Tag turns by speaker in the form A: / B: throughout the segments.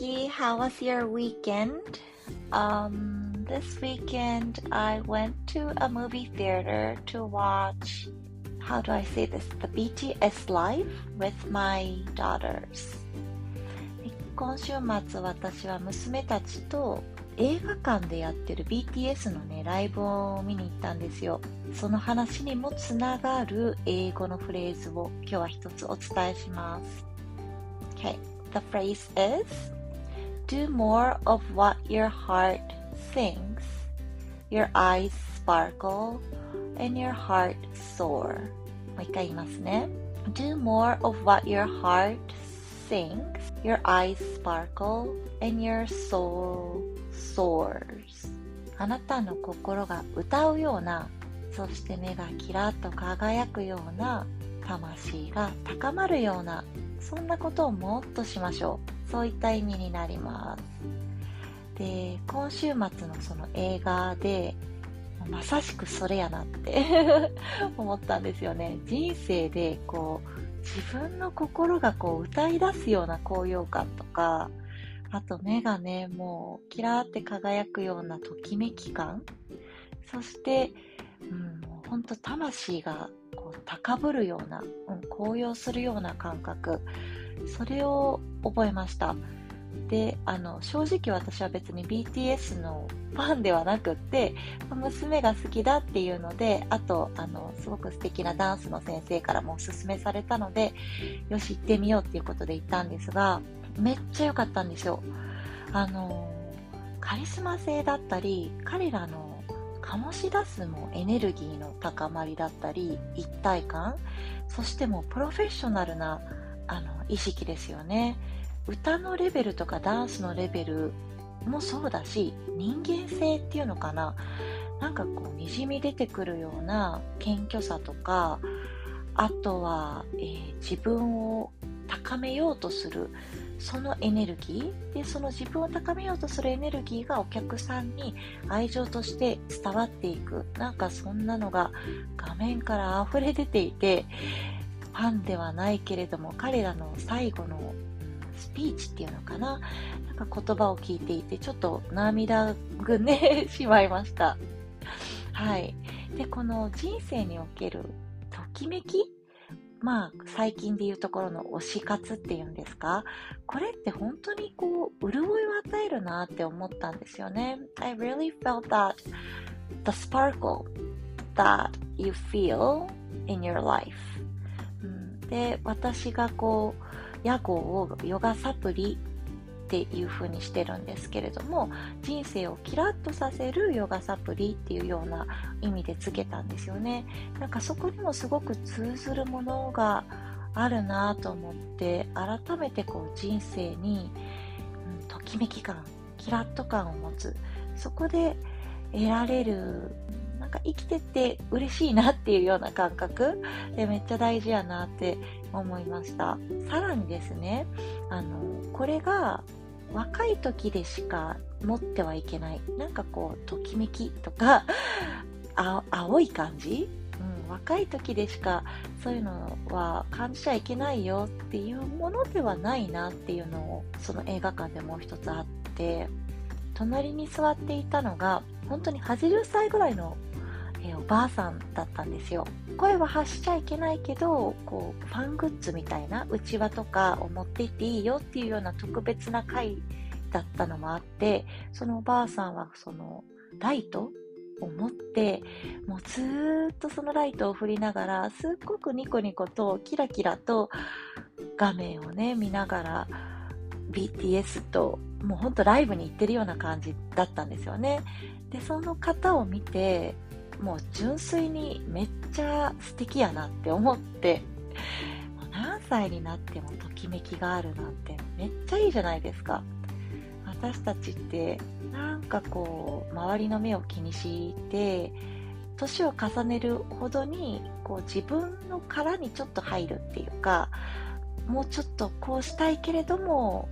A: Nikki. How was your weekend? Um, this weekend I went to a movie theater to watch, how do I say this, the BTS Live with my daughters. 今週末私は娘たちと映画館でやってる BTS のね、ライブを見に行ったんですよ。その話にもつながる英語のフレーズを今日は一つお伝えします。Okay, the phrase is Do more of what your heart thinks, your eyes sparkle, and your heart soar. もう一回言いますね。Do more of what your heart thinks, your eyes sparkle, and your soul soars. あなたの心が歌うような、そして目がキラッと輝くような、魂が高まるようなそんなことをもっとしましょうそういった意味になります。で今週末のその映画でまさしくそれやなって 思ったんですよね。人生でこう自分の心がこう歌い出すような高揚感とかあと目がねもうキラーって輝くようなときめき感。そして、うん、もうほんと魂がこう高ぶるような、うん、高揚するような感覚。それを覚えました。であの正直私は別に BTS のファンではなくって娘が好きだっていうのであとあのすごく素敵なダンスの先生からもおすすめされたのでよし行ってみようっていうことで行ったんですがめっちゃ良かったんですよ。あのカリスマ性だったり彼らの醸し出すもエネルギーの高まりだったり一体感そしてもうプロフェッショナルなあの意識ですよね。歌のレベルとかダンスのレベルもそうだし人間性っていうのかな。なんかこうにじみ出てくるような謙虚さとかあとは、えー、自分を高めようとするそのエネルギー。でその自分を高めようとするエネルギーがお客さんに愛情として伝わっていく。なんかそんなのが画面から溢れ出ていてファンではないけれども彼らの最後のスピーチっていうのかな。なんか言葉を聞いていてちょっと涙ぐねしまいました。はい。でこの人生におけるときめき？まあ、最近でいうところの推し活っていうんですか？これって本当にこう、潤いを与えるなって思ったんですよね。I really felt that the sparkle that you feel in your life、で、私がこう、屋号をヨガサプリっていう風にしてるんですけれども人生をキラッとさせるヨガサプリっていうような意味でつけたんですよね。なんかそこにもすごく通ずるものがあるなと思って改めてこう人生に、うん、ときめき感キラッと感を持つそこで得られるなんか生きてて嬉しいなっていうような感覚でめっちゃ大事やなって思いました。さらにですねあのこれが若い時でしか持ってはいけない。なんかこうときめきとか 青い感じ、うん、若い時でしかそういうのは感じちゃいけないよっていうものではないなっていうのをその映画館でもう一つあって。隣に座っていたのが本当に80歳ぐらいのえー、おばあさんだったんですよ。声は発しちゃいけないけどこうファングッズみたいなうちわとかを持って行っていいよっていうような特別な回だったのもあってそのおばあさんはそのライトを持ってもうずーっとそのライトを振りながらすっごくニコニコとキラキラと画面をね見ながら BTS ともうほんとライブに行ってるような感じだったんですよね。でその方を見てもう純粋にめっちゃ素敵やなって思って何歳になってもときめきがあるなんてめっちゃいいじゃないですか。私たちってなんかこう周りの目を気にして年を重ねるほどにこう自分の殻にちょっと入るっていうかもうちょっとこうしたいけれども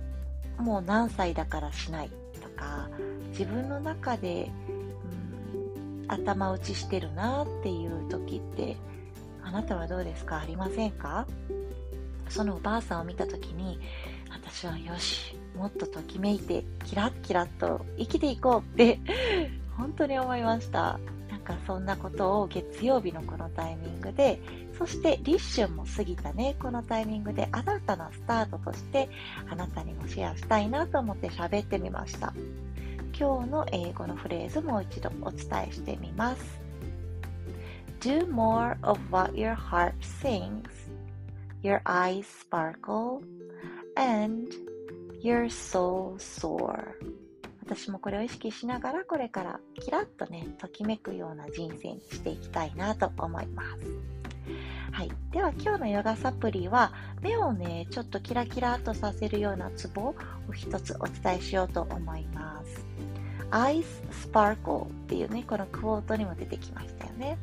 A: もう何歳だからしないとか自分の中でうん頭打ちしてるなっていう時ってあなたはどうですか？ありませんか？そのおばあさんを見た時に私はよし、もっとときめいて、キラッキラッと生きていこうって本当に思いました。なんかそんなことを月曜日のこのタイミングで、そして立春も過ぎたね、このタイミングで新たなスタートとしてあなたにもシェアしたいなと思って喋ってみました。今日の英語のフレーズもう一度お伝えしてみます。Do more of what your heart sings. Your eyes sparkle and your soul soar. 私もこれを意識しながらこれからキラッとね、ときめくような人生にしていきたいなと思います。はい。では今日のヨガサプリは目をね、ちょっとキラキラとさせるようなツボを一つお伝えしようと思います。Eyes Sparkle っていうね、このクォートにも出てきましたよね。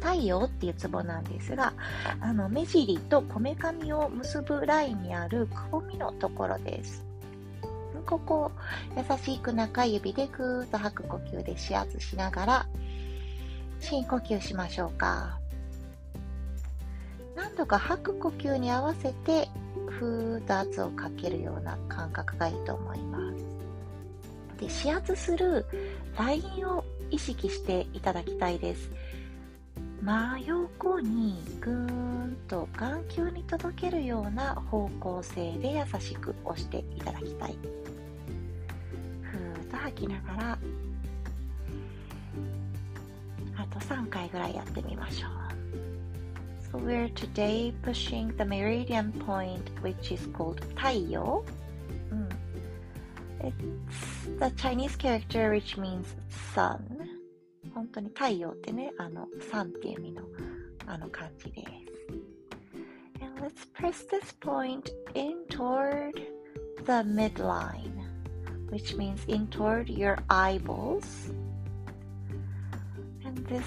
A: 太陽っていうツボなんですが、あの目尻とこめかみを結ぶラインにあるくぼみのところです。ここ、優しく中指でぐーっと吐く呼吸で指圧しながら、深呼吸しましょうか。何度か吐く呼吸に合わせて、ふーっと圧をかけるような感覚がいいと思います。で、指圧するラインを意識していただきたいです。真横にぐーんと眼球に届けるような方向性で優しく押していただきたいふーっと吐きながらあと3回ぐらいやってみましょう we're today pushing the meridian point which is called 太陽、うん、It's the Chinese character which means sun 本当に太陽ってね、あの、サンっていう意味のあの感じです。And let's press this point in toward the midline, which means in toward your eyeballs. And this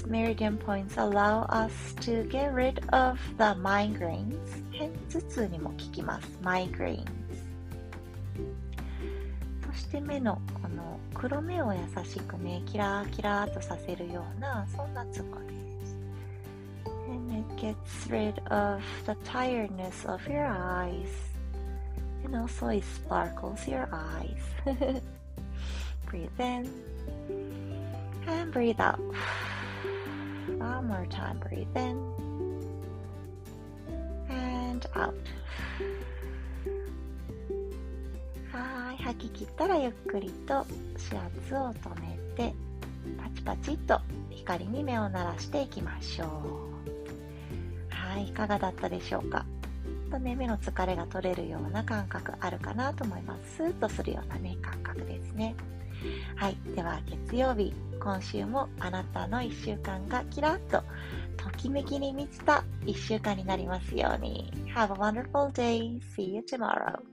A: These meridian points allow us to get rid of the migraines. 偏頭痛にも効きます。migraines。そして目のこの黒目を優しくねキラーキラーとさせるようなそんなツボです And it gets rid of the tiredness of your eyes and also it sparkles your eyes breathe in and breathe out one more time breathe in and out. 吐き切ったらゆっくりと指圧を止めてパチパチと光に目を鳴らしていきましょう。はいいかがだったでしょうか？とね目の疲れが取れるような感覚あるかなと思います。スーッとするようなね感覚ですね。はいでは月曜日。今週もあなたの1週間がキラッとときめきに満ちた1週間になりますように Have a wonderful day. See you tomorrow.